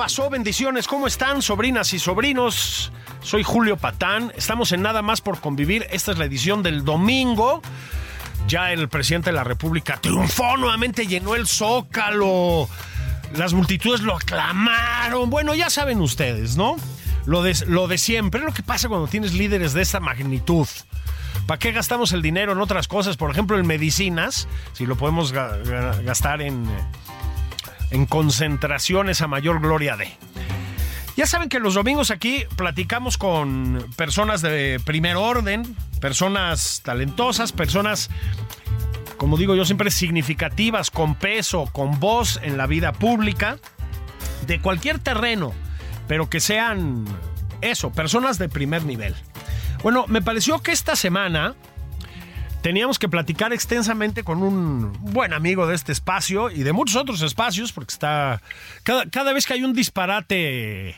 Pasó? Bendiciones, ¿cómo están, sobrinas y sobrinos? Soy Julio Patán, estamos en Nada más por convivir. Esta es la edición del domingo. Ya el presidente de la República triunfó nuevamente, llenó el zócalo. Las multitudes lo aclamaron. Bueno, ya saben ustedes, ¿no? Lo de, lo de siempre, lo que pasa cuando tienes líderes de esta magnitud. ¿Para qué gastamos el dinero en otras cosas? Por ejemplo, en medicinas, si lo podemos ga- ga- gastar en, en concentraciones a mayor gloria de. Ya saben que los domingos aquí platicamos con personas de primer orden, personas talentosas, personas, como digo yo siempre, significativas, con peso, con voz en la vida pública, de cualquier terreno, pero que sean eso, personas de primer nivel. Bueno, me pareció que esta semana teníamos que platicar extensamente con un buen amigo de este espacio y de muchos otros espacios, porque está. Cada, cada vez que hay un disparate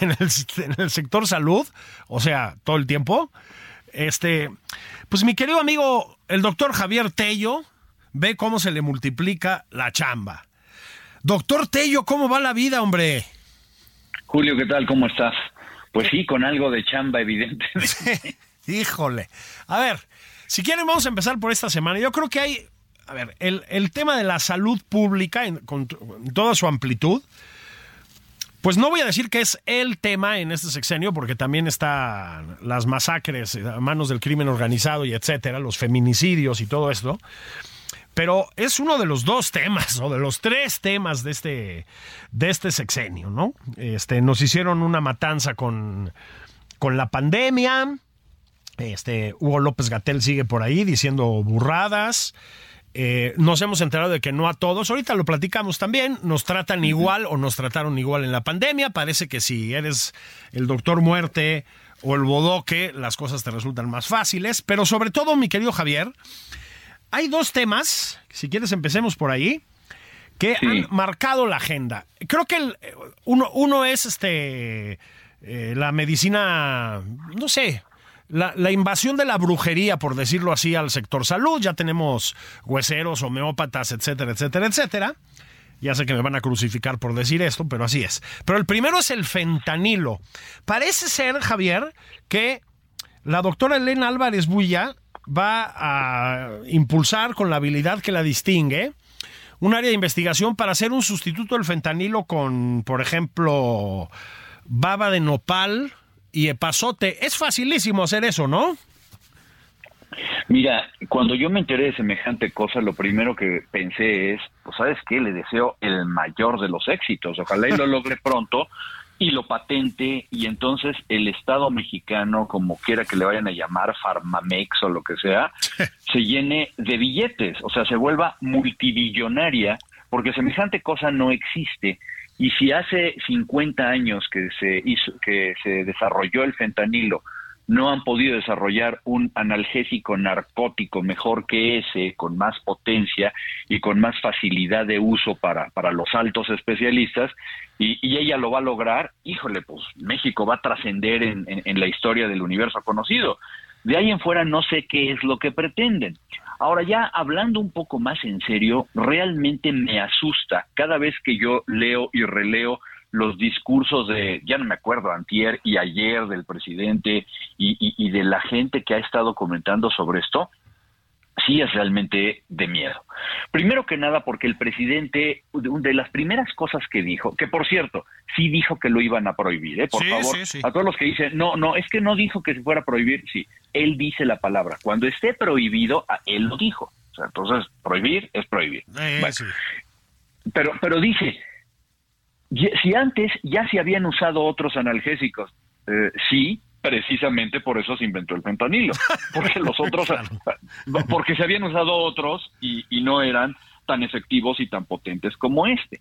en el, en el sector salud, o sea, todo el tiempo, este. Pues mi querido amigo, el doctor Javier Tello, ve cómo se le multiplica la chamba. Doctor Tello, ¿cómo va la vida, hombre? Julio, ¿qué tal? ¿Cómo estás? Pues sí, con algo de chamba, evidentemente. Híjole. A ver, si quieren vamos a empezar por esta semana. Yo creo que hay, a ver, el, tema de la salud pública en, con toda su amplitud, pues no voy a decir que es el tema en este sexenio, porque también están las masacres a manos del crimen organizado y etcétera, los feminicidios y todo esto. Pero es uno de los dos temas, o de los tres temas de este, de este sexenio, ¿no? Este, nos hicieron una matanza con, con la pandemia. Este, Hugo López Gatel sigue por ahí diciendo burradas. Eh, nos hemos enterado de que no a todos, ahorita lo platicamos también, nos tratan igual o nos trataron igual en la pandemia. Parece que si eres el doctor muerte o el bodoque, las cosas te resultan más fáciles. Pero sobre todo, mi querido Javier, hay dos temas, si quieres empecemos por ahí, que Sí. han marcado la agenda. Creo que el- uno, uno es este eh, la medicina, no sé, la, invasión de la brujería, por decirlo así, al sector salud. Ya tenemos hueseros, homeópatas, etcétera, etcétera, etcétera. Ya sé que me van a crucificar por decir esto, pero así es. Pero el primero es el fentanilo. Parece ser, Javier, que la doctora Elena Álvarez Bulla va a impulsar con la habilidad que la distingue un área de investigación para hacer un sustituto del fentanilo con, por ejemplo, baba de nopal y epazote. Es facilísimo hacer eso, ¿no? Mira, cuando yo me enteré de semejante cosa, lo primero que pensé es, pues sabes qué, le deseo el mayor de los éxitos, ojalá y lo logre pronto y lo patente y entonces el Estado mexicano, como quiera que le vayan a llamar, Farmamex o lo que sea, se llene de billetes, o sea, se vuelva multibillonaria, porque semejante cosa no existe. Y si hace 50 años que se hizo, que se desarrolló el fentanilo, no han podido desarrollar un analgésico narcótico mejor que ese, con más potencia y con más facilidad de uso para, para los altos especialistas, y, ella lo va a lograr, híjole, pues México va a trascender en, en- en la historia del universo conocido. De ahí en fuera no sé qué es lo que pretenden. Ahora ya hablando un poco más en serio, realmente me asusta cada vez que yo leo y releo los discursos de, ya no me acuerdo, antier y ayer del presidente y, y- y de la gente que ha estado comentando sobre esto, sí es realmente de miedo. Primero que nada porque el presidente, de las primeras cosas que dijo, que por cierto, sí dijo que lo iban a prohibir, ¿eh? por favor, a todos los que dicen, no, no, es que no dijo que se fuera a prohibir, sí, él dice la palabra, cuando esté prohibido, él lo dijo. O sea, entonces, prohibir es prohibir. Eh, pero, pero dice, si antes ya se habían usado otros analgésicos, eh, sí, precisamente por eso se inventó el fentanilo, porque los otros, porque se habían usado otros y, no eran tan efectivos y tan potentes como este.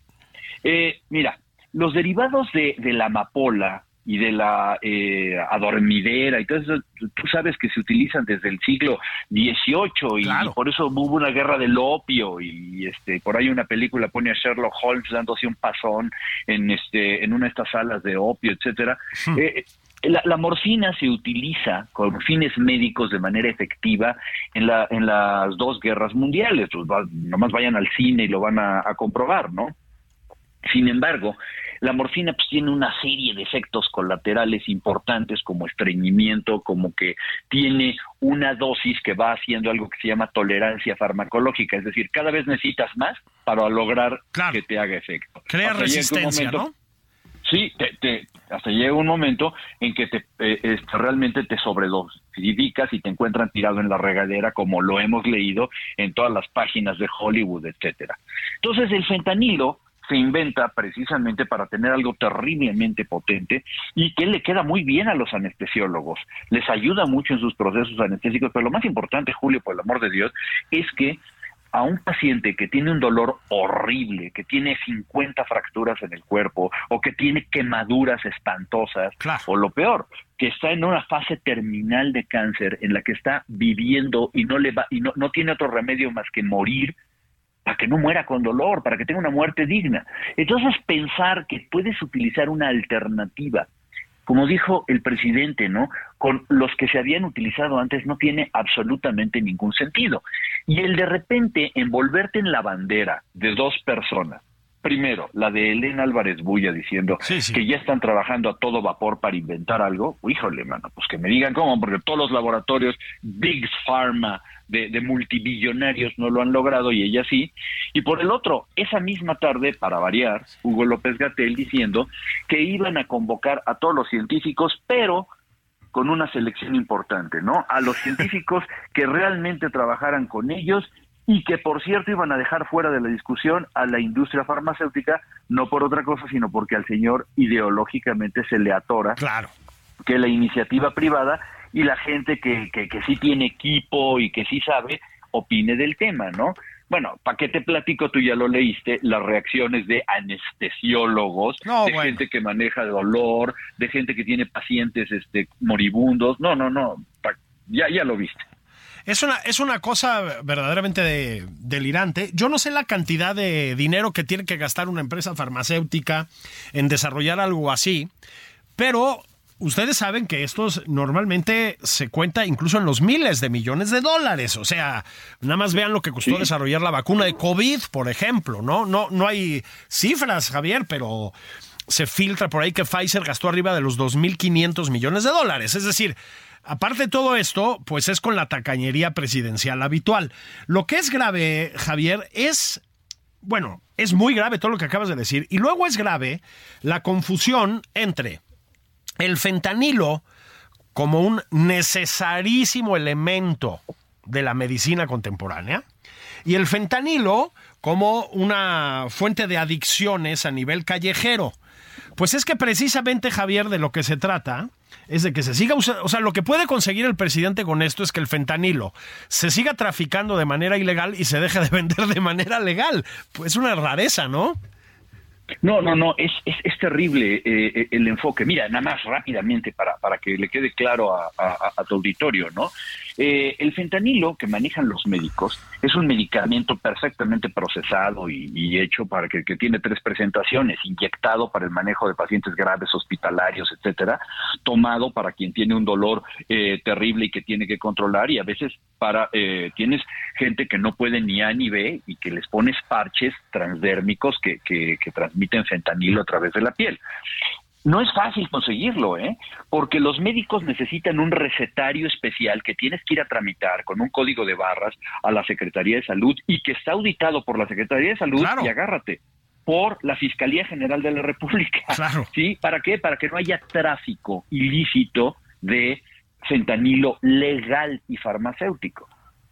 Eh, mira, los derivados de, la amapola y de la eh, adormidera y todo eso, tú sabes que se utilizan desde el siglo XVIII y, por eso hubo una guerra del opio y, este por ahí una película pone a Sherlock Holmes dándose un pasón en este en una de estas salas de opio, etcétera. Hmm. Eh, la, morfina se utiliza con fines médicos de manera efectiva en, la, en las dos guerras mundiales. Pues nomás vayan al cine y lo van a, comprobar, ¿no? Sin embargo, la morfina pues, tiene una serie de efectos colaterales importantes como estreñimiento, como que tiene una dosis que va haciendo algo que se llama tolerancia farmacológica, es decir, cada vez necesitas más para lograr que te haga efecto. Crea resistencia, ¿no? Sí, te, hasta llega un momento en que te, eh, este, realmente te sobredosificas y te encuentran tirado en la regadera, como lo hemos leído en todas las páginas de Hollywood, etcétera. Entonces, el fentanilo se inventa precisamente para tener algo terriblemente potente y que le queda muy bien a los anestesiólogos. Les ayuda mucho en sus procesos anestésicos, pero lo más importante, Julio, por el amor de Dios, es que a un paciente que tiene un dolor horrible, que tiene 50 fracturas en el cuerpo o que tiene quemaduras espantosas, o lo peor, que está en una fase terminal de cáncer en la que está viviendo y no le va y no, no tiene otro remedio más que morir para que no muera con dolor, para que tenga una muerte digna. Entonces pensar que puedes utilizar una alternativa como dijo el presidente, ¿no? Con los que se habían utilizado antes no tiene absolutamente ningún sentido. Y el de repente envolverte en la bandera de dos personas, primero, la de Elena Álvarez Bulla diciendo que ya están trabajando a todo vapor para inventar algo, híjole, mano, pues que me digan cómo, porque todos los laboratorios, Big Pharma, de, multibillonarios no lo han logrado y ella sí. Y por el otro, esa misma tarde, para variar, Hugo López Gatel diciendo que iban a convocar a todos los científicos, pero con una selección importante, ¿no? A los científicos que realmente trabajaran con ellos y que por cierto iban a dejar fuera de la discusión a la industria farmacéutica, no por otra cosa, sino porque al señor ideológicamente se le atora claro. que la iniciativa privada y la gente que, que, sí tiene equipo y que sí sabe opine del tema, ¿no? Bueno, ¿para qué te platico? Tú ya lo leíste, las reacciones de anestesiólogos, de gente que maneja dolor, de gente que tiene pacientes este, moribundos. No, no, no, ya, ya lo viste. Es una, es una cosa verdaderamente delirante. Yo no sé la cantidad de dinero que tiene que gastar una empresa farmacéutica en desarrollar algo así, pero ustedes saben que esto normalmente se cuenta incluso en los miles de millones de dólares. O sea, nada más vean lo que costó desarrollar la vacuna de COVID, por ejemplo, ¿no? No, no hay cifras, Javier, pero se filtra por ahí que Pfizer gastó arriba de los 2.500 millones de dólares. Es decir, aparte de todo esto, pues es con la tacañería presidencial habitual. Lo que es grave, Javier, es, bueno, es muy grave todo lo que acabas de decir. Y luego es grave la confusión entre el fentanilo como un necesarísimo elemento de la medicina contemporánea y el fentanilo como una fuente de adicciones a nivel callejero. Pues es que precisamente, Javier, de lo que se trata es de que se siga usando, o sea, lo que puede conseguir el presidente con esto es que el fentanilo se siga traficando de manera ilegal y se deje de vender de manera legal. Pues es una rareza, ¿no? No, no, no, es, es, es terrible eh, eh, el enfoque. Mira, nada más rápidamente para, para que le quede claro a, a tu auditorio, ¿no? Eh, el fentanilo que manejan los médicos es un medicamento perfectamente procesado y, hecho para que, tiene tres presentaciones, inyectado para el manejo de pacientes graves, hospitalarios, etcétera, tomado para quien tiene un dolor eh, terrible y que tiene que controlar y a veces para eh, tienes gente que no puede ni A ni B y que les pones parches transdérmicos que, que transmiten fentanilo a través de la piel. No es fácil conseguirlo, ¿eh? Porque los médicos necesitan un recetario especial que tienes que ir a tramitar con un código de barras a la Secretaría de Salud y que está auditado por la Secretaría de Salud y agárrate por la Fiscalía General de la República. Claro. ¿Sí? ¿Para qué? Para que no haya tráfico ilícito de fentanilo legal y farmacéutico.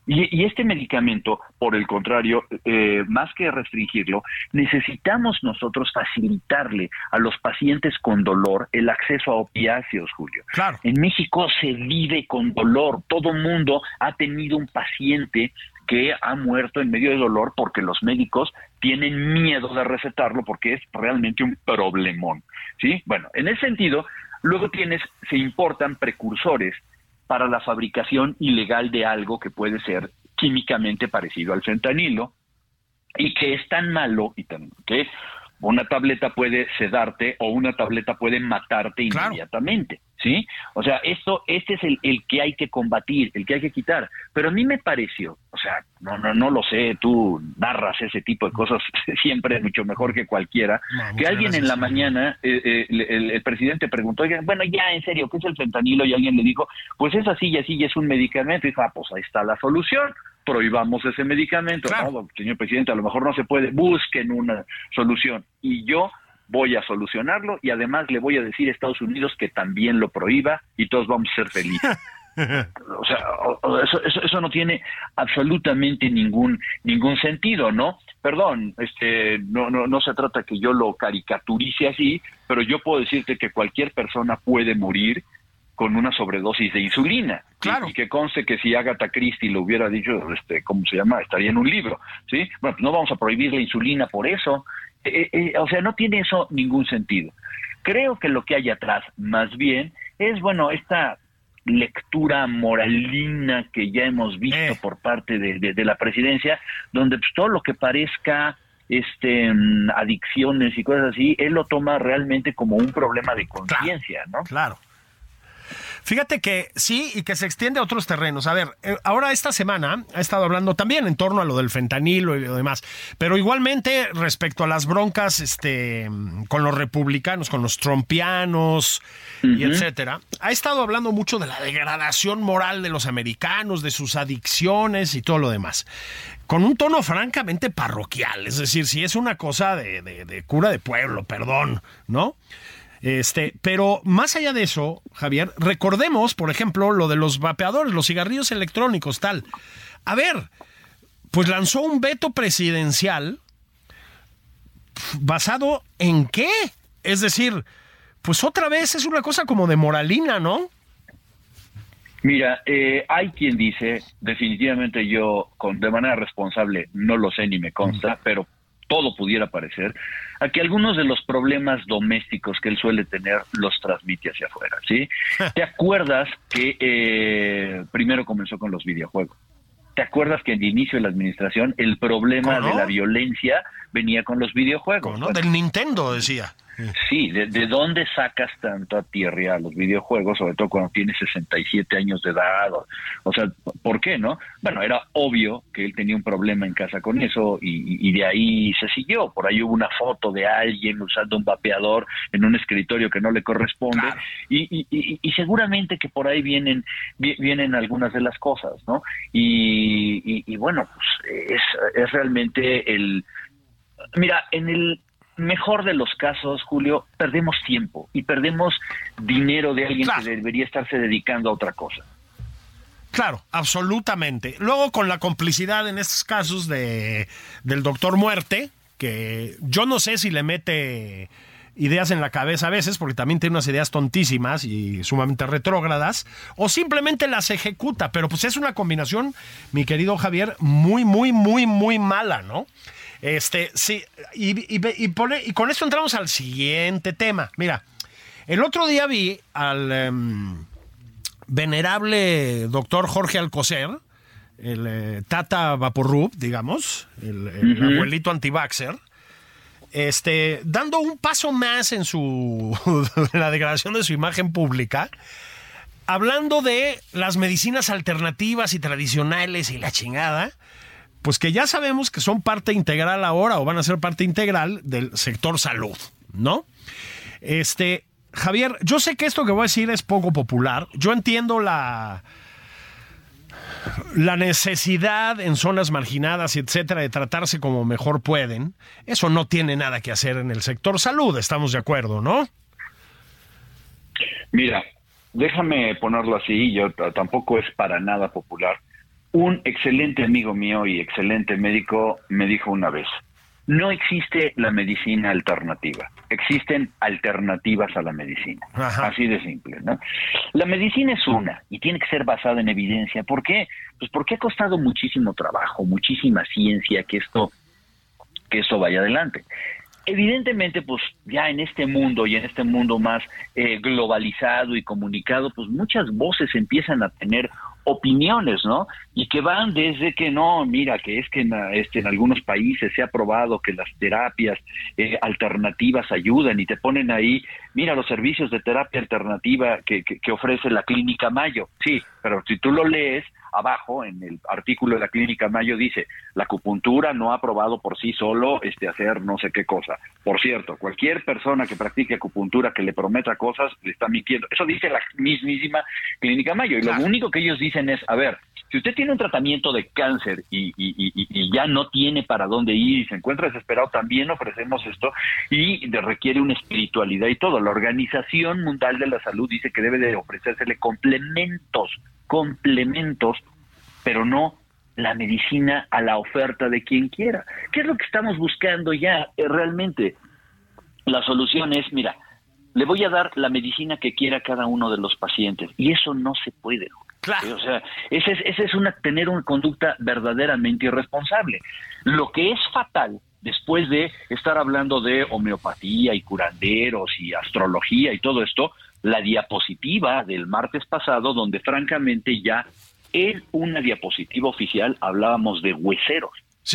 Y, este medicamento, por el contrario, eh, más que restringirlo, necesitamos nosotros facilitarle a los pacientes con dolor el acceso a opiáceos, Julio. Claro. En México se vive con dolor. Todo mundo ha tenido un paciente que ha muerto en medio de dolor porque los médicos tienen miedo de recetarlo porque es realmente un problemón. ¿Sí? Bueno, en ese sentido, luego tienes, se importan precursores para la fabricación ilegal de algo que puede ser químicamente parecido al fentanilo y que es tan malo y tan que una tableta puede sedarte o una tableta puede matarte inmediatamente, ¿sí? O sea, esto, este es el, el, que hay que combatir, el que hay que quitar. Pero a mí me pareció, o sea, no, no, no lo sé, tú narras ese tipo de cosas siempre mucho mejor que cualquiera, que alguien en la mañana, eh, eh, el, el, presidente preguntó, bueno, ya, en serio, ¿qué es el fentanilo? Y alguien le dijo, pues es así y así, y es un medicamento. Y dijo, ah, pues ahí está la solución prohibamos ese medicamento. No, señor presidente, a lo mejor no se puede, busquen una solución. Y yo voy a solucionarlo y además le voy a decir a Estados Unidos que también lo prohíba y todos vamos a ser felices. o sea, eso, eso, no tiene absolutamente ningún ningún sentido, ¿no? Perdón, este, no, no, no se trata que yo lo caricaturice así, pero yo puedo decirte que cualquier persona puede morir con una sobredosis de insulina. Claro. Y, que conste que si Agatha Christie lo hubiera dicho, este, ¿cómo se llama? Estaría en un libro, ¿sí? Bueno, pues no vamos a prohibir la insulina por eso. Eh, eh, o sea, no tiene eso ningún sentido. Creo que lo que hay atrás, más bien, es, bueno, esta lectura moralina que ya hemos visto Eh. por parte de, de- de la presidencia, donde pues, todo lo que parezca este mm, adicciones y cosas así, él lo toma realmente como un problema de conciencia, ¿no? Claro. Fíjate que sí y que se extiende a otros terrenos. A ver, eh, ahora esta semana ha estado hablando también en torno a lo del fentanilo y lo demás, pero igualmente respecto a las broncas este, con los republicanos, con los trompianos y etcétera, ha estado hablando mucho de la degradación moral de los americanos, de sus adicciones y todo lo demás. Con un tono francamente parroquial, es decir, si es una cosa de, de- de cura de pueblo, perdón, ¿no? Este, pero más allá de eso, Javier, recordemos, por ejemplo, lo de los vapeadores, los cigarrillos electrónicos, tal. A ver, pues lanzó un veto presidencial basado en qué? Es decir, pues otra vez es una cosa como de moralina, ¿no? Mira, eh, hay quien dice, definitivamente yo, con, de manera responsable, no lo sé ni me consta, pero todo pudiera parecer, a que algunos de los problemas domésticos que él suele tener los transmite hacia afuera, ¿sí? ¿Te acuerdas que eh, primero comenzó con los videojuegos? ¿Te acuerdas que en el inicio de la administración el problema de la violencia venía con los videojuegos? ¿no? Bueno, Del Nintendo, decía. Sí, ¿de, de dónde sacas tanto a tierra a los videojuegos, sobre todo cuando tienes 67 años de edad? O, o sea, ¿por qué no? Bueno, era obvio que él tenía un problema en casa con eso y, de ahí se siguió. Por ahí hubo una foto de alguien usando un vapeador en un escritorio que no le corresponde Claro. y, y- seguramente que por ahí vienen vi- vienen algunas de las cosas, ¿no? Y bueno, pues es, es realmente el... Mira, en el mejor de los casos, Julio, perdemos tiempo y perdemos dinero de alguien Claro. que debería estarse dedicando a otra cosa. Claro, absolutamente. Luego con la complicidad en estos casos de del doctor Muerte, que yo no sé si le mete ideas en la cabeza a veces, porque también tiene unas ideas tontísimas y sumamente retrógradas, o simplemente las ejecuta, pero pues es una combinación, mi querido Javier, muy, muy, muy, muy mala, ¿no? Este, sí, y, y, y pone- y con esto entramos al siguiente tema. Mira, el otro día vi al... em, venerable doctor Jorge Alcocer, el eh, Tata Vaporub, digamos, el, el abuelito antivaxer, este, dando un paso más en su en la degradación de su imagen pública, hablando de las medicinas alternativas y tradicionales y la chingada, pues que ya sabemos que son parte integral ahora o van a ser parte integral del sector salud, ¿no? Este, Javier, yo sé que esto que voy a decir es poco popular. Yo entiendo la la necesidad en zonas marginadas, etcétera, de tratarse como mejor pueden. Eso no tiene nada que hacer en el sector salud, estamos de acuerdo, ¿no? Mira, déjame ponerlo así, yo tampoco es para nada popular. Un excelente amigo mío y excelente médico me dijo una vez, no existe la medicina alternativa, existen alternativas a la medicina. Así de simple, ¿no? La medicina es una y tiene que ser basada en evidencia. ¿Por qué? Pues porque ha costado muchísimo trabajo, muchísima ciencia que esto que esto vaya adelante. Evidentemente, pues ya en este mundo y en este mundo más eh, globalizado y comunicado, pues muchas voces empiezan a tener opiniones, ¿no? Y que van desde que no, mira, que es que en, este, en algunos países se ha probado que las terapias eh, alternativas ayudan y te ponen ahí, mira, los servicios de terapia alternativa que, que ofrece la Clínica Mayo. Sí, pero si tú lo lees, abajo en el artículo de la clínica Mayo dice la acupuntura no ha probado por sí solo este hacer no sé qué cosa por cierto cualquier persona que practique acupuntura que le prometa cosas le está mintiendo eso dice la mismísima clínica Mayo y lo único que ellos dicen es a ver si usted tiene un tratamiento de cáncer y, ya no tiene para dónde ir y se encuentra desesperado, también ofrecemos esto y requiere una espiritualidad y todo. La Organización Mundial de la Salud dice que debe de ofrecérsele complementos, complementos, pero no la medicina a la oferta de quien quiera. ¿Qué es lo que estamos buscando ya eh, realmente? La solución es, mira, le voy a dar la medicina que quiera cada uno de los pacientes y eso no se puede. O sea, ese es, ese es una, tener una conducta verdaderamente irresponsable. Lo que es fatal después de estar hablando de homeopatía y curanderos y astrología y todo esto, la diapositiva del martes pasado, donde francamente ya en una diapositiva oficial hablábamos de hueseros.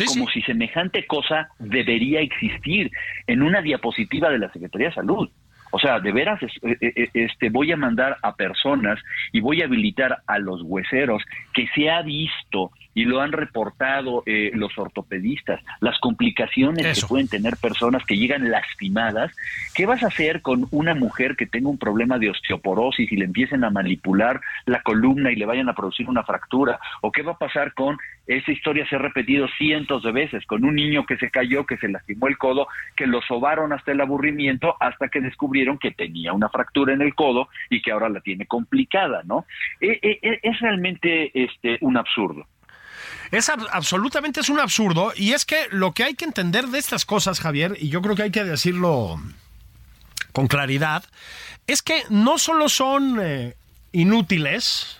como si semejante cosa debería existir en una diapositiva de la Secretaría de Salud. O sea, de veras, eh, eh, eh, este, voy a mandar a personas y voy a habilitar a los hueseros que se ha visto y lo han reportado los ortopedistas, las complicaciones que pueden tener personas que llegan lastimadas. ¿Qué vas a hacer con una mujer que tenga un problema de osteoporosis y le empiecen a manipular la columna y le vayan a producir una fractura? ¿O qué va a pasar con esa historia se ha repetido cientos de veces con un niño que se cayó, que se lastimó el codo, que lo sobaron hasta el aburrimiento hasta que descubrieron que tenía una fractura en el codo y que ahora la tiene complicada, ¿no? E, e, e, es realmente este un absurdo. Es absolutamente es un absurdo y es que lo que hay que entender de estas cosas, Javier, y yo creo que hay que decirlo con claridad, es que no solo son eh, inútiles,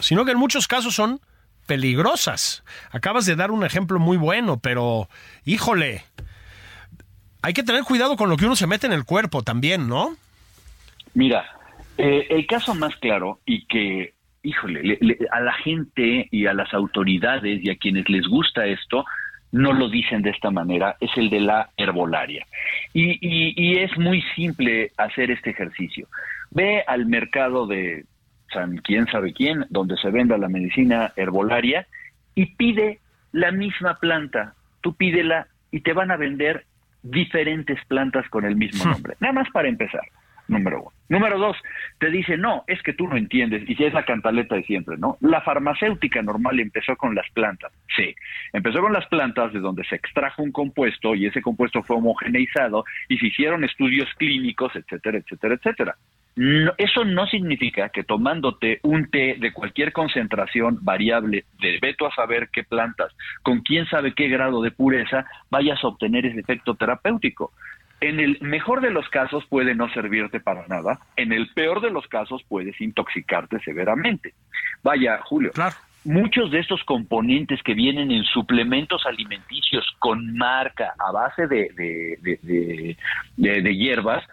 sino que en muchos casos son peligrosas. Acabas de dar un ejemplo muy bueno, pero híjole, hay que tener cuidado con lo que uno se mete en el cuerpo también, ¿no? Mira, eh, el caso más claro y que, híjole, a la gente y a las autoridades y a quienes les gusta esto, no lo dicen de esta manera, es el de la herbolaria. Y, y es muy simple hacer este ejercicio. Ve al mercado de San quién sabe quién, donde se venda la medicina herbolaria, y pide la misma planta. Tú pídela y te van a vender diferentes plantas con el mismo nombre. Nada más para empezar, número uno. Número dos, te dice, no, es que tú no entiendes, y si es la cantaleta de siempre, ¿no? La farmacéutica normal empezó con las plantas, sí, empezó con las plantas de donde se extrajo un compuesto y ese compuesto fue homogeneizado y se hicieron estudios clínicos, etcétera, etcétera, etcétera eso no significa que tomándote un té de cualquier concentración variable de veto a saber qué plantas, con quién sabe qué grado de pureza, vayas a obtener ese efecto terapéutico. En el mejor de los casos puede no servirte para nada, en el peor de los casos puedes intoxicarte severamente. Vaya, Julio, muchos de estos componentes que vienen en suplementos alimenticios con marca a base de, de, de hierbas,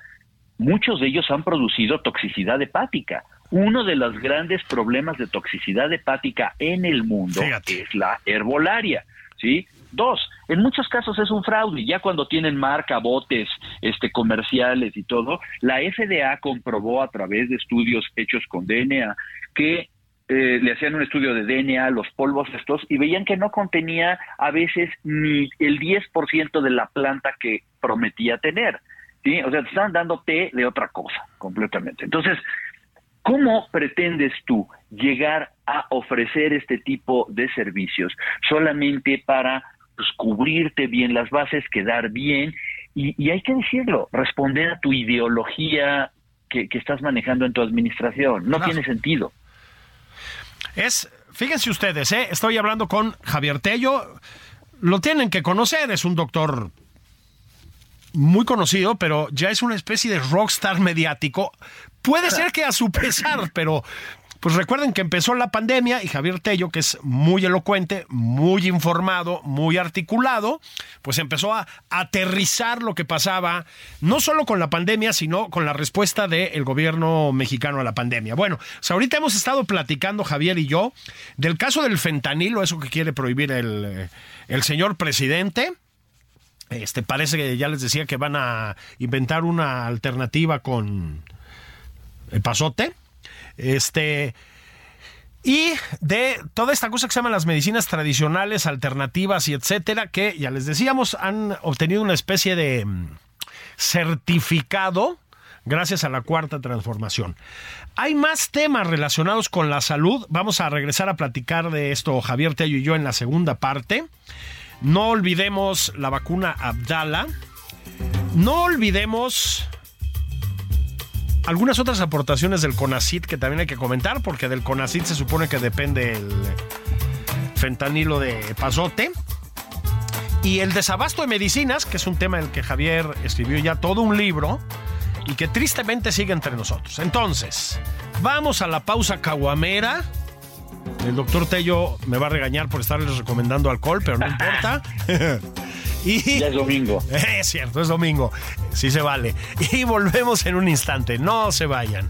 muchos de ellos han producido toxicidad hepática. Uno de los grandes problemas de toxicidad hepática en el mundo es la herbolaria, ¿sí? Dos, en muchos casos es un fraude, ya cuando tienen marca, botes, este, comerciales y todo, la FDA comprobó a través de estudios hechos con DNA que eh, le hacían un estudio de DNA, los polvos estos, y veían que no contenía a veces ni el 10% de la planta que prometía tener. ¿Sí? O sea, te están dando té de otra cosa, completamente. Entonces, ¿cómo pretendes tú llegar a ofrecer este tipo de servicios solamente para pues, cubrirte bien las bases, quedar bien? Y, hay que decirlo, responder a tu ideología que, estás manejando en tu administración. No tiene sentido. Es, fíjense ustedes, ¿eh? estoy hablando con Javier Tello. Lo tienen que conocer, es un doctor muy conocido, pero ya es una especie de rockstar mediático. Puede ser que a su pesar, pero pues recuerden que empezó la pandemia y Javier Tello, que es muy elocuente, muy informado, muy articulado, pues empezó a aterrizar lo que pasaba, no solo con la pandemia, sino con la respuesta del gobierno mexicano a la pandemia. Bueno, ahorita hemos estado platicando, Javier y yo, del caso del fentanilo, eso que quiere prohibir el, el señor presidente. Este, parece que ya les decía que van a inventar una alternativa con el pasote. Este. Y de toda esta cosa que se llaman las medicinas tradicionales, alternativas y etcétera, que ya les decíamos, han obtenido una especie de mm, certificado gracias a la cuarta transformación. Hay más temas relacionados con la salud. Vamos a regresar a platicar de esto Javier Tello y yo en la segunda parte. No olvidemos la vacuna Abdala. No olvidemos algunas otras aportaciones del CONACIT que también hay que comentar, porque del CONACIT se supone que depende el fentanilo de pasote. Y el desabasto de medicinas, que es un tema del que Javier escribió ya todo un libro y que tristemente sigue entre nosotros. Entonces, vamos a la pausa caguamera. El doctor Tello me va a regañar por estarles recomendando alcohol, pero no importa. Y, ya es domingo. Es cierto, es domingo. Sí se vale. Y volvemos en un instante. No se vayan.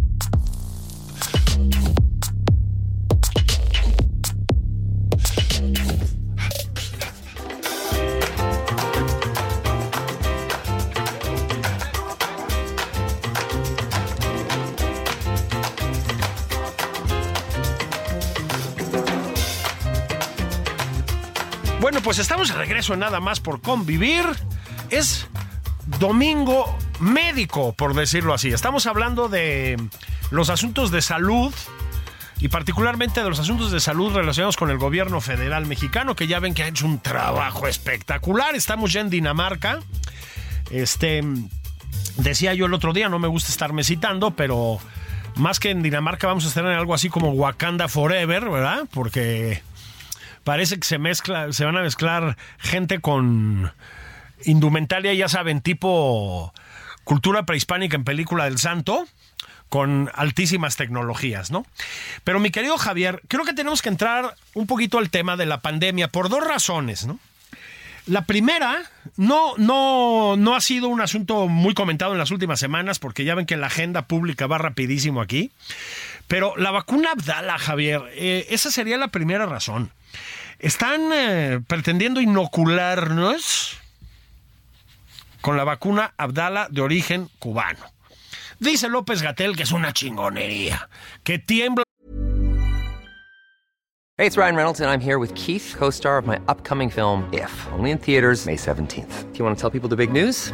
Pues estamos de regreso nada más por convivir. Es domingo médico, por decirlo así. Estamos hablando de los asuntos de salud y particularmente de los asuntos de salud relacionados con el gobierno federal mexicano, que ya ven que ha hecho un trabajo espectacular. Estamos ya en Dinamarca. Este, decía yo el otro día, no me gusta estarme citando, pero más que en Dinamarca vamos a estar en algo así como Wakanda Forever, ¿verdad? Porque parece que se mezcla, se van a mezclar gente con indumentaria, ya saben, tipo cultura prehispánica en película del santo con altísimas tecnologías, ¿no? Pero mi querido Javier, creo que tenemos que entrar un poquito al tema de la pandemia por dos razones, ¿no? La primera no, no, no ha sido un asunto muy comentado en las últimas semanas, porque ya ven que la agenda pública va rapidísimo aquí. Pero la vacuna Abdala, Javier, eh, esa sería la primera razón. Están eh, pretendiendo inocularnos con la vacuna Abdala de origen cubano. Dice López Gatel que es una chingonería, que tiembla. Hey, it's Ryan Reynolds and I'm here with Keith, co-star of my upcoming film If, only in theaters May 17th. Do you want to tell people the big news?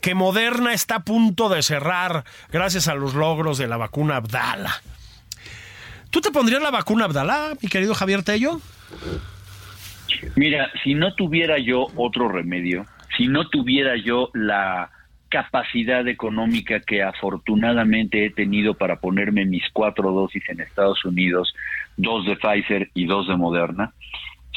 Que Moderna está a punto de cerrar gracias a los logros de la vacuna Abdala. ¿Tú te pondrías la vacuna Abdala, mi querido Javier Tello? Mira, si no tuviera yo otro remedio, si no tuviera yo la capacidad económica que afortunadamente he tenido para ponerme mis cuatro dosis en Estados Unidos, dos de Pfizer y dos de Moderna,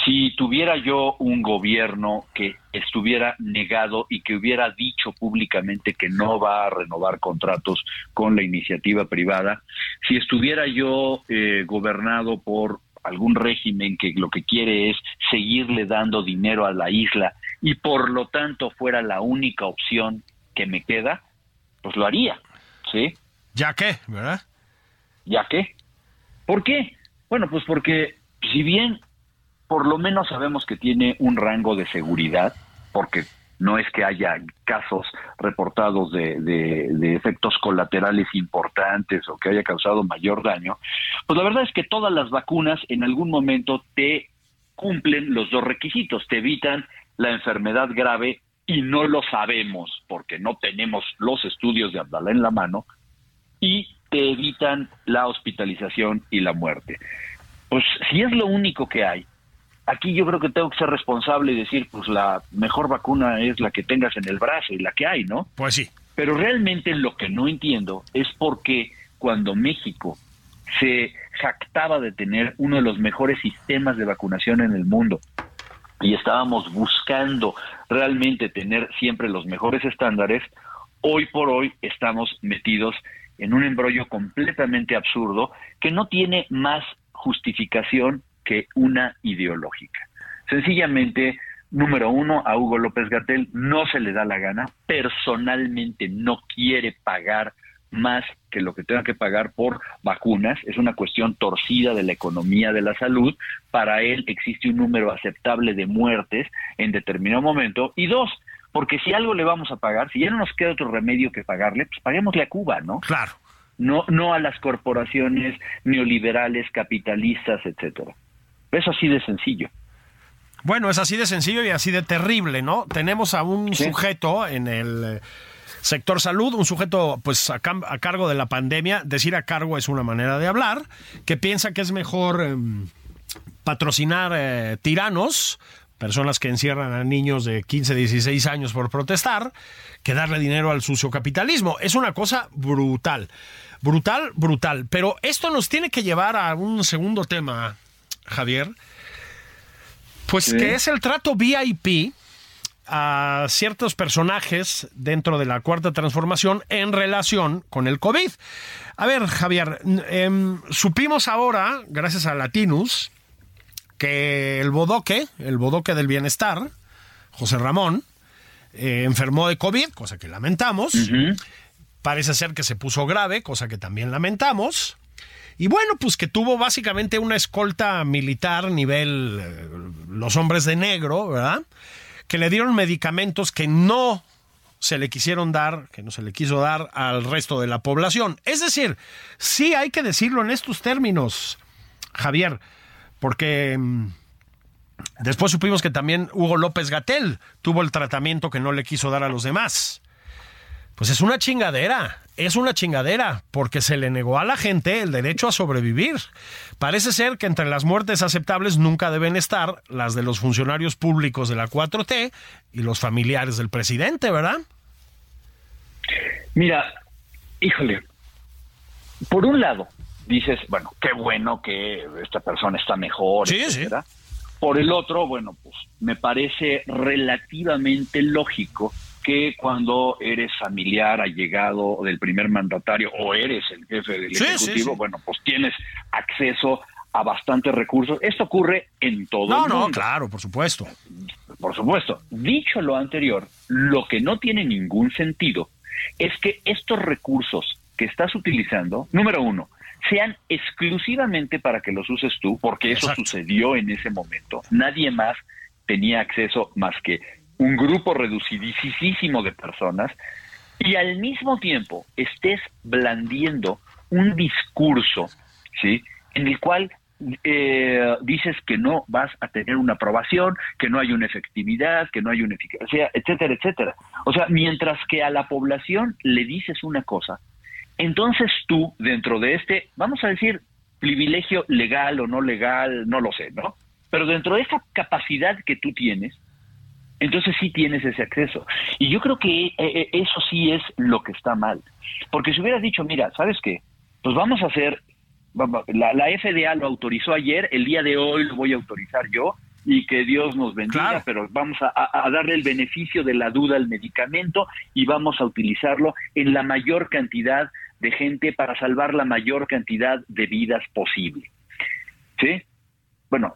si tuviera yo un gobierno que estuviera negado y que hubiera dicho públicamente que no va a renovar contratos con la iniciativa privada, si estuviera yo eh, gobernado por algún régimen que lo que quiere es seguirle dando dinero a la isla y por lo tanto fuera la única opción que me queda, pues lo haría, ¿sí? ¿Ya qué, verdad? ¿Ya qué? ¿Por qué? Bueno, pues porque si bien por lo menos sabemos que tiene un rango de seguridad, porque no es que haya casos reportados de, efectos colaterales importantes o que haya causado mayor daño, pues la verdad es que todas las vacunas en algún momento te cumplen los dos requisitos, te evitan la enfermedad grave y no lo sabemos porque no tenemos los estudios de Abdalá en la mano y te evitan la hospitalización y la muerte. Pues si es lo único que hay, aquí yo creo que tengo que ser responsable y decir, pues la mejor vacuna es la que tengas en el brazo y la que hay, ¿no? Pues sí. Pero realmente lo que no entiendo es por qué cuando México se jactaba de tener uno de los mejores sistemas de vacunación en el mundo y estábamos buscando realmente tener siempre los mejores estándares, hoy por hoy estamos metidos en un embrollo completamente absurdo que no tiene más justificación que una ideológica. Sencillamente, número uno, a Hugo López Gatel no se le da la gana, personalmente no quiere pagar más que lo que tenga que pagar por vacunas, es una cuestión torcida de la economía de la salud, para él existe un número aceptable de muertes en determinado momento, y dos, porque si algo le vamos a pagar, si ya no nos queda otro remedio que pagarle, pues paguémosle a Cuba, ¿no? Claro. No, no a las corporaciones neoliberales, capitalistas, etcétera. Es así de sencillo. Bueno, es así de sencillo y así de terrible, ¿no? Tenemos a un sujeto en el eh, sector salud, un sujeto pues a, cargo de la pandemia, decir a cargo es una manera de hablar, que piensa que es mejor em, patrocinar eh, tiranos, personas que encierran a niños de 15, 16 años por protestar, que darle dinero al sucio capitalismo. Es una cosa brutal, brutal, brutal. Pero esto nos tiene que llevar a un segundo tema, Javier, pues que es el trato VIP a ciertos personajes dentro de la cuarta transformación en relación con el COVID. A ver, Javier, em, supimos ahora, gracias a Latinus, que el bodoque, el bodoque del bienestar, José Ramón, eh, enfermó de COVID, cosa que lamentamos. Parece ser que se puso grave, cosa que también lamentamos. Y bueno, pues que tuvo básicamente una escolta militar nivel eh, los hombres de negro, ¿verdad? Que le dieron medicamentos que no se le quisieron dar, que no se le quiso dar al resto de la población. Es decir, sí hay que decirlo en estos términos, Javier, porque mm, después supimos que también Hugo López Gatel tuvo el tratamiento que no le quiso dar a los demás. Pues es una chingadera, es una chingadera, porque se le negó a la gente el derecho a sobrevivir. Parece ser que entre las muertes aceptables nunca deben estar las de los funcionarios públicos de la 4T y los familiares del presidente, ¿verdad? Mira, híjole, por un lado, dices, bueno, qué bueno que esta persona está mejor, sí, etcétera. Por el otro, bueno, pues me parece relativamente lógico que cuando eres familiar, allegado del primer mandatario o eres el jefe del Ejecutivo, bueno, pues tienes acceso a bastantes recursos. Esto ocurre en todo el mundo. No, no, claro, por supuesto. Por supuesto. Dicho lo anterior, lo que no tiene ningún sentido es que estos recursos que estás utilizando, número uno, sean exclusivamente para que los uses tú, porque eso sucedió en ese momento. Nadie más tenía acceso más que un grupo reducidísimo de personas y al mismo tiempo estés blandiendo un discurso, ¿sí? En el cual eh, dices que no vas a tener una aprobación, que no hay una efectividad, que no hay una eficacia, etcétera, etcétera. O sea, mientras que a la población le dices una cosa, entonces tú, dentro de este, vamos a decir, privilegio legal o no legal, no lo sé, ¿no? Pero dentro de esa capacidad que tú tienes, entonces sí tienes ese acceso. Y yo creo que eh, eh, eso sí es lo que está mal. Porque si hubieras dicho, mira, ¿sabes qué? Pues vamos a hacer, la, la FDA lo autorizó ayer, el día de hoy lo voy a autorizar yo, y que Dios nos bendiga, pero vamos a, darle el beneficio de la duda al medicamento y vamos a utilizarlo en la mayor cantidad de gente para salvar la mayor cantidad de vidas posible. ¿Sí? Bueno,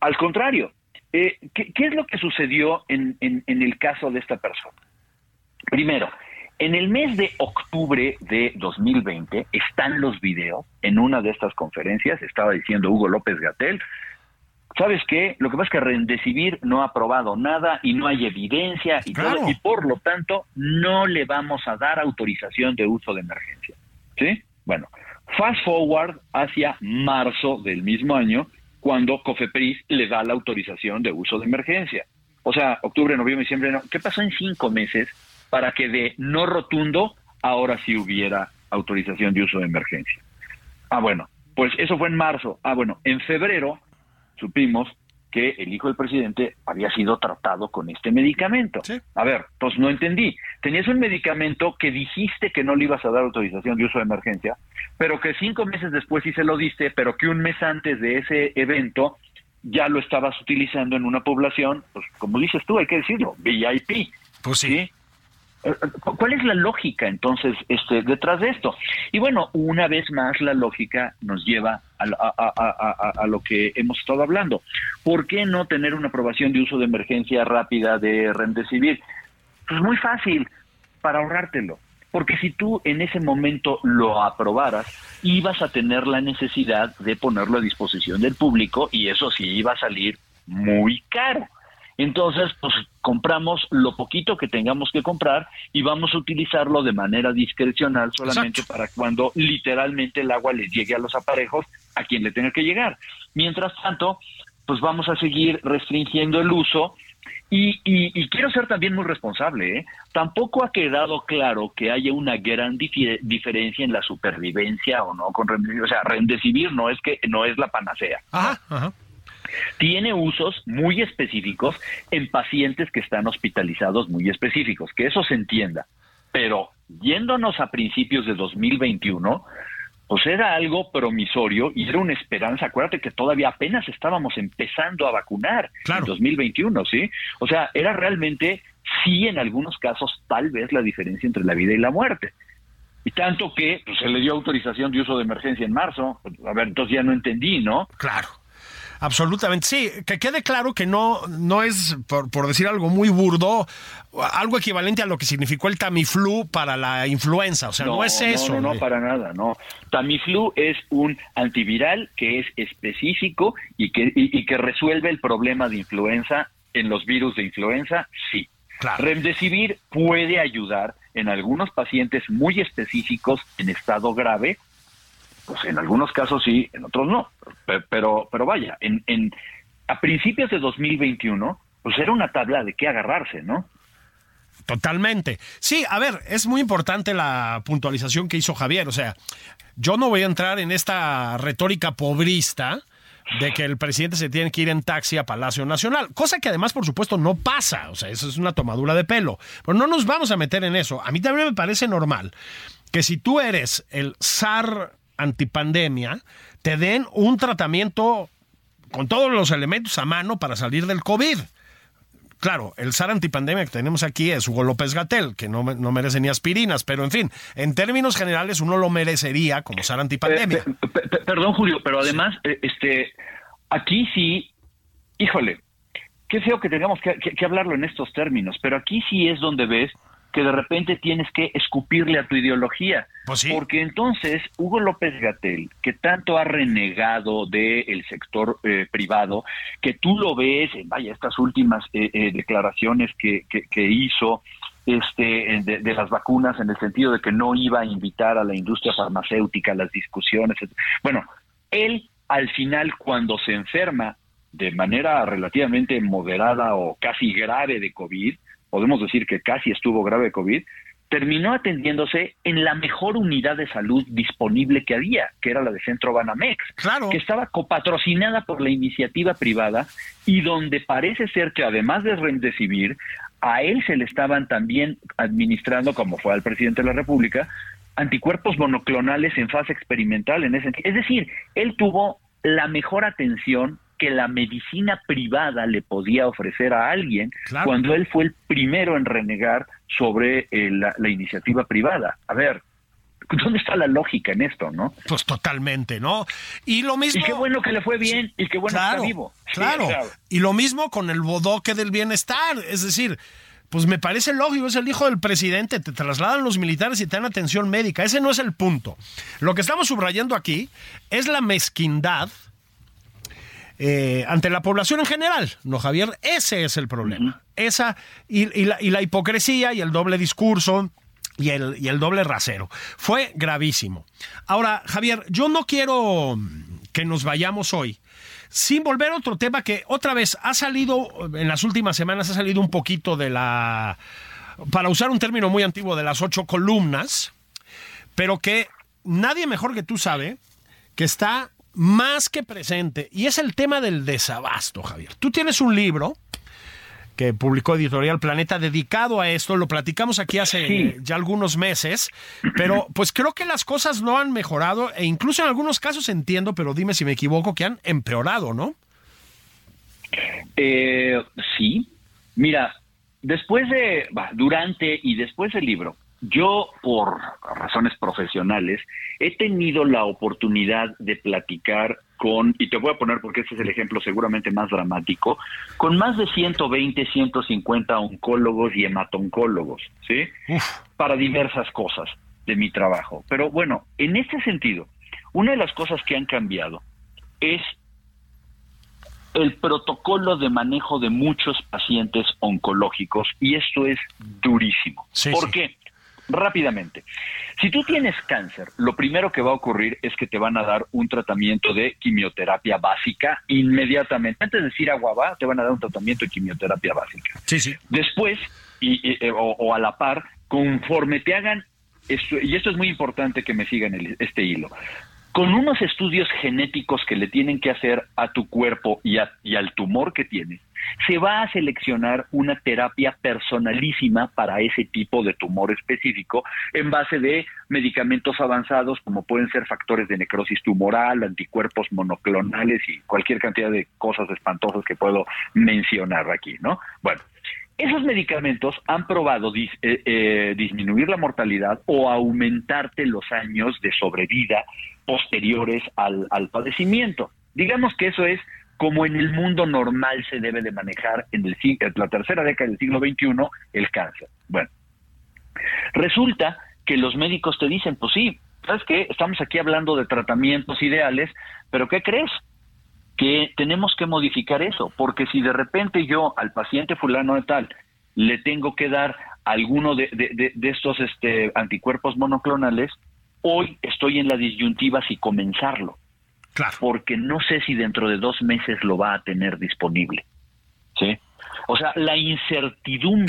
al contrario, eh, ¿qué, es lo que sucedió en, en, en el caso de esta persona? Primero, en el mes de octubre de 2020 están los videos en una de estas conferencias, estaba diciendo Hugo López Gatel, ¿sabes qué? Lo que pasa es que Rendecibir no ha aprobado nada y no hay evidencia y, todo, y por lo tanto no le vamos a dar autorización de uso de emergencia. ¿Sí? Bueno, fast forward hacia marzo del mismo año, cuando Cofepris le da la autorización de uso de emergencia. O sea, octubre, noviembre, diciembre, no. ¿Qué pasó en cinco meses para que de no rotundo ahora sí hubiera autorización de uso de emergencia? Ah, bueno, pues eso fue en marzo. Ah, bueno, en febrero supimos que el hijo del presidente había sido tratado con este medicamento. A ver, pues no entendí. Tenías un medicamento que dijiste que no le ibas a dar autorización de uso de emergencia, pero que cinco meses después sí se lo diste, pero que un mes antes de ese evento ya lo estabas utilizando en una población, pues como dices tú, hay que decirlo, VIP. Pues sí. Eh, ¿Cuál es la lógica entonces este, detrás de esto? Y bueno, una vez más la lógica nos lleva a, lo que hemos estado hablando. ¿Por qué no tener una aprobación de uso de emergencia rápida de Remdesivir? Pues muy fácil, para ahorrártelo. Porque si tú en ese momento lo aprobaras, ibas a tener la necesidad de ponerlo a disposición del público y eso sí iba a salir muy caro. Entonces, pues compramos lo poquito que tengamos que comprar y vamos a utilizarlo de manera discrecional solamente para cuando literalmente el agua les llegue a los aparejos a quien le tenga que llegar. Mientras tanto, pues vamos a seguir restringiendo el uso y, y, quiero ser también muy responsable. ¿eh? Tampoco ha quedado claro que haya una gran diferencia en la supervivencia o no con O sea, Remdesivir no es que no es la panacea. Ajá, ajá tiene usos muy específicos en pacientes que están hospitalizados muy específicos, que eso se entienda. Pero yéndonos a principios de 2021, pues era algo promisorio y era una esperanza. Acuérdate que todavía apenas estábamos empezando a vacunar en 2021, ¿sí? O sea, era realmente, sí, en algunos casos, tal vez la diferencia entre la vida y la muerte. Y tanto que pues, se le dio autorización de uso de emergencia en marzo. A ver, entonces ya no entendí, ¿no? Claro. Absolutamente, sí, que quede claro que no, no es, por, por, decir algo muy burdo, algo equivalente a lo que significó el Tamiflu para la influenza, o sea, no, es eso. No, no, no, para nada, no. Tamiflu es un antiviral que es específico y que, y, que resuelve el problema de influenza en los virus de influenza, sí. Claro. Remdesivir puede ayudar en algunos pacientes muy específicos en estado grave pues en algunos casos sí, en otros no. Pero, pero vaya, en, en, a principios de 2021, pues era una tabla de qué agarrarse, ¿no? Totalmente. Sí, a ver, es muy importante la puntualización que hizo Javier. O sea, yo no voy a entrar en esta retórica pobrista de que el presidente se tiene que ir en taxi a Palacio Nacional, cosa que además, por supuesto, no pasa. O sea, eso es una tomadura de pelo. Pero no nos vamos a meter en eso. A mí también me parece normal que si tú eres el zar antipandemia te den un tratamiento con todos los elementos a mano para salir del COVID. Claro, el SAR antipandemia que tenemos aquí es Hugo López Gatel, que no, no, merece ni aspirinas, pero en fin, en términos generales uno lo merecería como SAR antipandemia. perdón, Julio, pero además, eh, este, aquí sí, híjole, qué feo que tengamos que hablarlo en estos términos, pero aquí sí es donde ves que de repente tienes que escupirle a tu ideología. Pues Porque entonces Hugo López Gatel, que tanto ha renegado del sector eh, privado, que tú lo ves en vaya estas últimas eh, eh, declaraciones que, que, hizo este de, de, las vacunas en el sentido de que no iba a invitar a la industria farmacéutica a las discusiones. Bueno, él al final cuando se enferma de manera relativamente moderada o casi grave de COVID, podemos decir que casi estuvo grave COVID, terminó atendiéndose en la mejor unidad de salud disponible que había, que era la de Centro Banamex, Claro. que estaba copatrocinada por la iniciativa privada y donde parece ser que además de Remdesivir, a él se le estaban también administrando, como fue al presidente de la República, anticuerpos monoclonales en fase experimental en ese Es decir, él tuvo la mejor atención que la medicina privada le podía ofrecer a alguien Claro. cuando él fue el primero en renegar sobre eh, la, la iniciativa privada. A ver, ¿dónde está la lógica en esto, no? Pues totalmente, ¿no? Y lo mismo. Y qué bueno que le fue bien y qué bueno que claro, está vivo. Sí, Claro. Y lo mismo con el bodoque del bienestar. Es decir, pues me parece lógico, es el hijo del presidente, te trasladan los militares y te dan atención médica. Ese no es el punto. Lo que estamos subrayando aquí es la mezquindad eh, ante la población en general, ¿no, Javier? Ese es el problema. Esa y, y la, y la hipocresía y el doble discurso y el, y el doble rasero. Fue gravísimo. Ahora, Javier, yo no quiero que nos vayamos hoy sin volver a otro tema que otra vez ha salido, en las últimas semanas ha salido un poquito de la, para usar un término muy antiguo, de las ocho columnas, pero que nadie mejor que tú sabe que está más que presente, y es el tema del desabasto, Javier. Tú tienes un libro que publicó Editorial Planeta dedicado a esto, lo platicamos aquí hace Sí. ya algunos meses, pero pues creo que las cosas no han mejorado e incluso en algunos casos entiendo, pero dime si me equivoco, que han empeorado, ¿no? Eh, sí. Mira, después de, bah, durante y después del libro, yo por razones profesionales he tenido la oportunidad de platicar con, y te voy a poner porque este es el ejemplo seguramente más dramático, con más de 120, 150 oncólogos y hematoncólogos, ¿sí? Para diversas cosas de mi trabajo. Pero bueno, en este sentido, una de las cosas que han cambiado es el protocolo de manejo de muchos pacientes oncológicos y esto es durísimo. Sí, ¿Por sí. qué? Rápidamente. Si tú tienes cáncer, lo primero que va a ocurrir es que te van a dar un tratamiento de quimioterapia básica inmediatamente. Antes de decir agua va, te van a dar un tratamiento de quimioterapia básica. Sí, sí. Después, y, y- eh, o, o a la par, conforme te hagan, esto, y esto es muy importante que me sigan el- este hilo, con unos estudios genéticos que le tienen que hacer a tu cuerpo y, a- y al tumor que tienes, se va a seleccionar una terapia personalísima para ese tipo de tumor específico en base de medicamentos avanzados como pueden ser factores de necrosis tumoral, anticuerpos monoclonales y cualquier cantidad de cosas espantosas que puedo mencionar aquí, ¿no? Bueno, esos medicamentos han probado eh, eh, disminuir la mortalidad o aumentarte los años de sobrevida posteriores al, al padecimiento. Digamos que eso es como en el mundo normal se debe de manejar en el, la tercera década del siglo XXI el cáncer. Bueno, resulta que los médicos te dicen, pues sí, ¿sabes qué? Estamos aquí hablando de tratamientos ideales, pero ¿qué crees? Que tenemos que modificar eso, porque si de repente yo al paciente fulano de tal le tengo que dar alguno de, de- de- de estos este, anticuerpos monoclonales, hoy estoy en la disyuntiva si comenzarlo, Claro. porque no sé si dentro de dos meses lo va a tener disponible. ¿Sí? O sea, la incertidumbre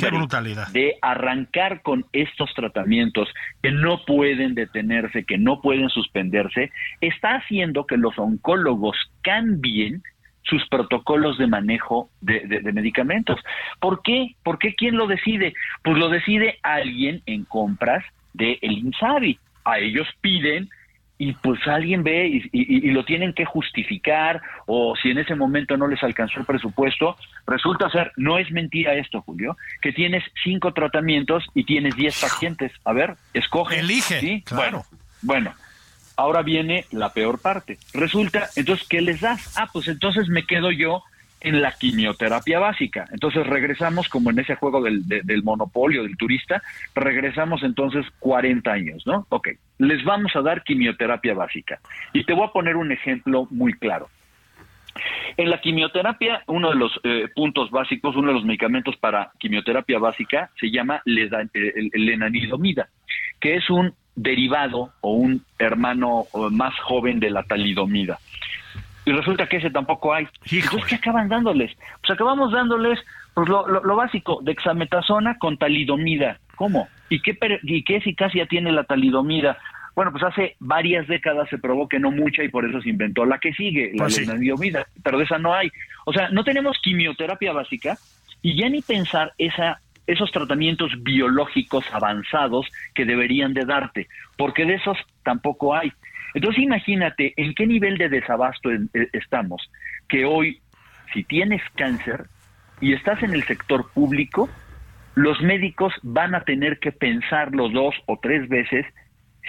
de arrancar con estos tratamientos que no pueden detenerse, que no pueden suspenderse, está haciendo que los oncólogos cambien sus protocolos de manejo de, de- de medicamentos. ¿Por qué? ¿Por qué quién lo decide? Pues lo decide alguien en compras del el INSABI. A ellos piden y pues alguien ve y, y- y lo tienen que justificar o si en ese momento no les alcanzó el presupuesto, resulta ser, no es mentira esto, Julio, que tienes cinco tratamientos y tienes diez pacientes. A ver, escoge. Elige, ¿sí? claro. Bueno, bueno, ahora viene la peor parte. Resulta, entonces, ¿qué les das? Ah, pues entonces me quedo yo en la quimioterapia básica. Entonces regresamos como en ese juego del, de- del monopolio del turista, regresamos entonces 40 años, ¿no? Ok, les vamos a dar quimioterapia básica. Y te voy a poner un ejemplo muy claro. En la quimioterapia, uno de los eh, puntos básicos, uno de los medicamentos para quimioterapia básica se llama lenalidomida, que es un derivado o un hermano más joven de la talidomida. Y resulta que ese tampoco hay. Entonces, ¿qué acaban dándoles? Pues acabamos dándoles pues lo, lo- lo básico, dexametasona con talidomida. ¿Cómo? ¿Y qué, ¿Y qué eficacia tiene la talidomida? Bueno, pues hace varias décadas se probó que no mucha y por eso se inventó la que sigue, la Pues sí. lenalidomida, pero de esa no hay. O sea, no tenemos quimioterapia básica y ya ni pensar esa esos tratamientos biológicos avanzados que deberían de darte, porque de esos tampoco hay. Entonces imagínate en qué nivel de desabasto eh, estamos, que hoy si tienes cáncer y estás en el sector público, los médicos van a tener que pensarlo dos o tres veces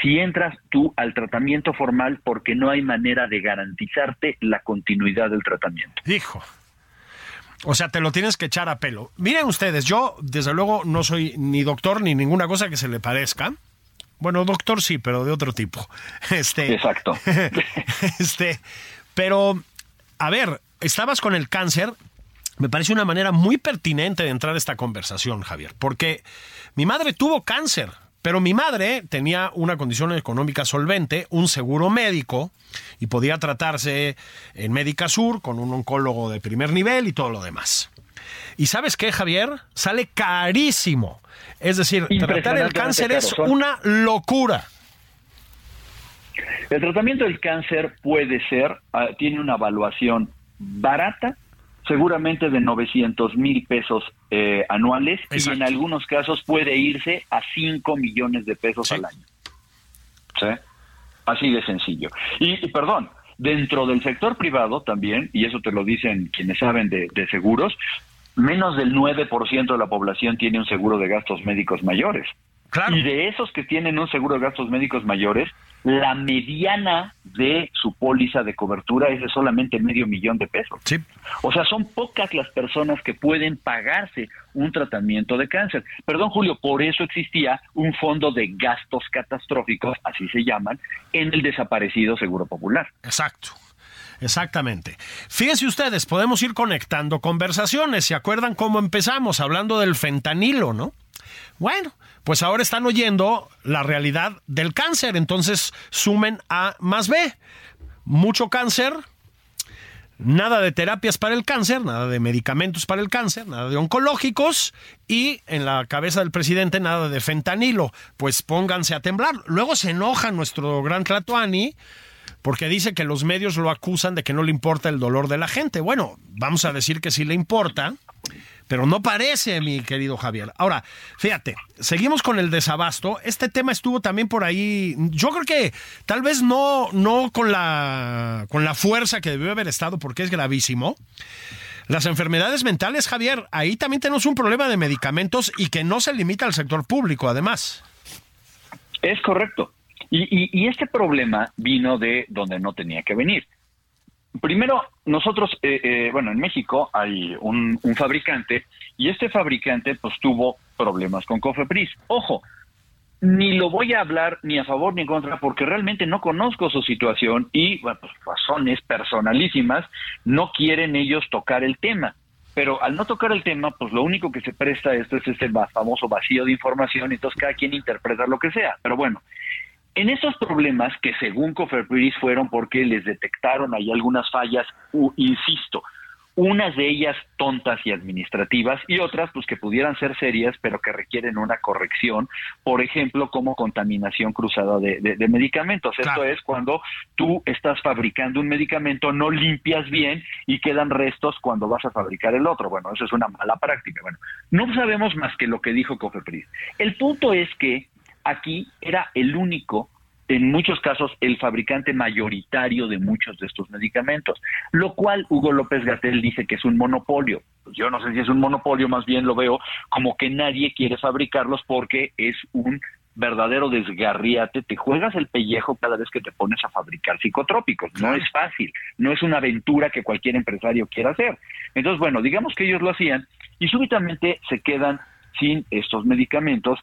si entras tú al tratamiento formal porque no hay manera de garantizarte la continuidad del tratamiento. Hijo. O sea, te lo tienes que echar a pelo. Miren ustedes, yo desde luego no soy ni doctor ni ninguna cosa que se le parezca. Bueno, doctor sí, pero de otro tipo. Este, Exacto. este, pero, a ver, estabas con el cáncer. Me parece una manera muy pertinente de entrar a esta conversación, Javier, porque mi madre tuvo cáncer, pero mi madre tenía una condición económica solvente, un seguro médico, y podía tratarse en Médica Sur con un oncólogo de primer nivel y todo lo demás. ¿Y sabes qué, Javier? Sale carísimo. Es decir, tratar el cáncer es caro, una locura. El tratamiento del cáncer puede ser, ah, tiene una evaluación barata, seguramente de 900 mil pesos eh, anuales y en algunos casos puede irse a 5 millones de pesos Sí. al año. ¿Sí? Así de sencillo. Y, y perdón, dentro del sector privado también, y eso te lo dicen quienes saben de, de seguros, menos del 9% de la población tiene un seguro de gastos médicos mayores. Claro. Y de esos que tienen un seguro de gastos médicos mayores, la mediana de su póliza de cobertura es de solamente medio millón de pesos. Sí. O sea, son pocas las personas que pueden pagarse un tratamiento de cáncer. Perdón, Julio, por eso existía un fondo de gastos catastróficos, así se llaman, en el desaparecido Seguro Popular. Exacto. Exactamente. Fíjense ustedes, podemos ir conectando conversaciones. ¿Se acuerdan cómo empezamos hablando del fentanilo, no? Bueno, pues ahora están oyendo la realidad del cáncer. Entonces sumen A más B. Mucho cáncer, nada de terapias para el cáncer, nada de medicamentos para el cáncer, nada de oncológicos y en la cabeza del presidente nada de fentanilo. Pues pónganse a temblar. Luego se enoja nuestro gran Tlatoani porque dice que los medios lo acusan de que no le importa el dolor de la gente. Bueno, vamos a decir que sí le importa, pero no parece, mi querido Javier. Ahora, fíjate, seguimos con el desabasto. Este tema estuvo también por ahí. Yo creo que tal vez no, no con la con la fuerza que debió haber estado, porque es gravísimo. Las enfermedades mentales, Javier, ahí también tenemos un problema de medicamentos y que no se limita al sector público, además. Es correcto. Y, y- este problema vino de donde no tenía que venir. Primero, nosotros, eh, eh, bueno, en México hay un, fabricante y este fabricante pues tuvo problemas con Cofepris. Ojo, ni lo voy a hablar ni a favor ni en contra porque realmente no conozco su situación y, bueno, pues razones personalísimas, no quieren ellos tocar el tema. Pero al no tocar el tema, pues lo único que se presta a esto es este famoso vacío de información entonces cada quien interpreta lo que sea. Pero bueno, en esos problemas que según Cofepris fueron porque les detectaron ahí algunas fallas, insisto, unas de ellas tontas y administrativas y otras pues que pudieran ser serias pero que requieren una corrección, por ejemplo como contaminación cruzada de, de- de medicamentos. Claro. Esto es cuando tú estás fabricando un medicamento, no limpias bien y quedan restos cuando vas a fabricar el otro. Bueno, eso es una mala práctica. Bueno, no sabemos más que lo que dijo Cofepris. El punto es que aquí era el único, en muchos casos, el fabricante mayoritario de muchos de estos medicamentos, lo cual Hugo López Gatel dice que es un monopolio. Pues yo no sé si es un monopolio, más bien lo veo como que nadie quiere fabricarlos porque es un verdadero desgarriate, te juegas el pellejo cada vez que te pones a fabricar psicotrópicos. No es fácil, no es una aventura que cualquier empresario quiera hacer. Entonces, bueno, digamos que ellos lo hacían y súbitamente se quedan sin estos medicamentos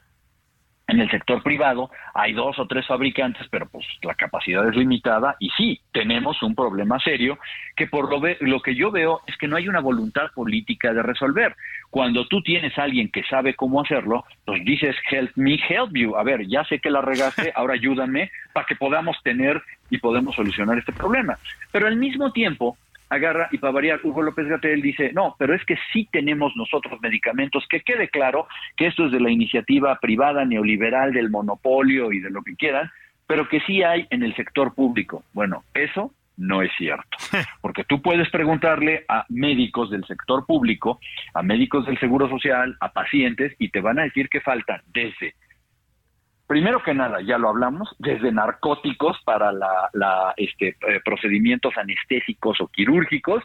en el sector privado hay dos o tres fabricantes, pero pues la capacidad es limitada y sí, tenemos un problema serio que por lo, ve- lo que yo veo es que no hay una voluntad política de resolver. Cuando tú tienes a alguien que sabe cómo hacerlo, pues dices, help me, help you. A ver, ya sé que la regaste, ahora ayúdame para que podamos tener y podemos solucionar este problema. Pero al mismo tiempo, agarra y para variar, Hugo López Gatel dice, no, pero es que sí tenemos nosotros medicamentos, que quede claro que esto es de la iniciativa privada neoliberal del monopolio y de lo que quieran, pero que sí hay en el sector público. Bueno, eso no es cierto, porque tú puedes preguntarle a médicos del sector público, a médicos del Seguro Social, a pacientes, y te van a decir que faltan desde primero que nada, ya lo hablamos, desde narcóticos para la, este, eh, procedimientos anestésicos o quirúrgicos,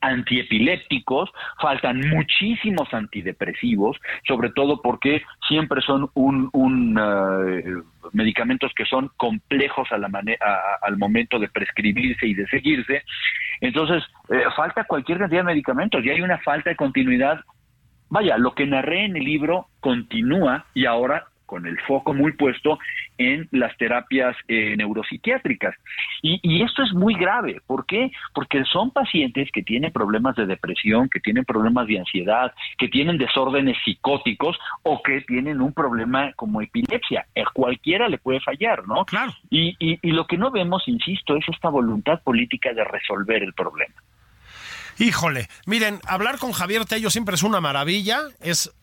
antiepilépticos, faltan muchísimos antidepresivos, sobre todo porque siempre son un, eh, medicamentos que son complejos a la al momento de prescribirse y de seguirse. Entonces, eh, falta cualquier cantidad de medicamentos y hay una falta de continuidad. Vaya, lo que narré en el libro continúa y ahora con el foco muy puesto en las terapias eh, neuropsiquiátricas. Y, esto es muy grave. ¿Por qué? Porque son pacientes que tienen problemas de depresión, que tienen problemas de ansiedad, que tienen desórdenes psicóticos o que tienen un problema como epilepsia. A cualquiera le puede fallar, ¿no? Claro. Y, y, y lo que no vemos, insisto, es esta voluntad política de resolver el problema. Híjole, miren, hablar con Javier Tello siempre es una maravilla, es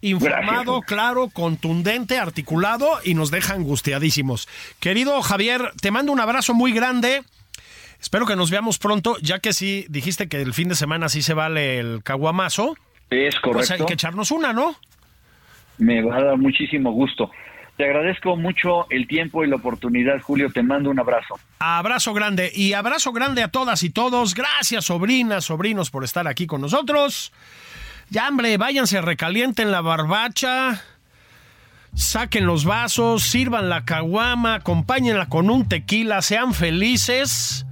informado, claro, contundente, articulado y nos deja angustiadísimos. Querido Javier, te mando un abrazo muy grande. Espero que nos veamos pronto, ya que sí dijiste que el fin de semana sí se vale el caguamazo. Es correcto. Pues hay que echarnos una, ¿no? Me va a dar muchísimo gusto. Te agradezco mucho el tiempo y la oportunidad, Julio. Te mando un abrazo. Abrazo grande y abrazo grande a todas y todos. Gracias, sobrinas, sobrinos, por estar aquí con nosotros. Ya, hombre, váyanse, recalienten la barbacha, saquen los vasos, sirvan la caguama, acompáñenla con un tequila, sean felices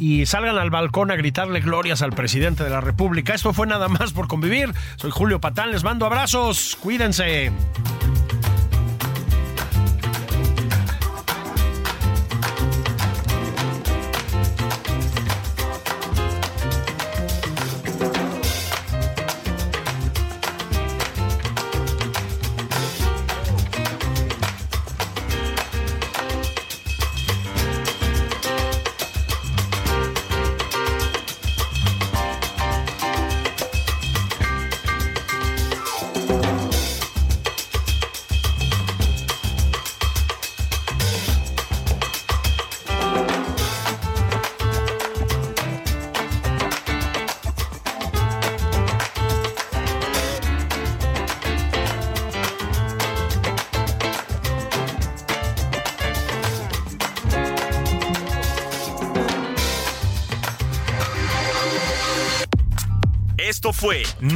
y salgan al balcón a gritarle glorias al presidente de la República. Esto fue nada más por convivir. Soy Julio Patán, les mando abrazos, cuídense.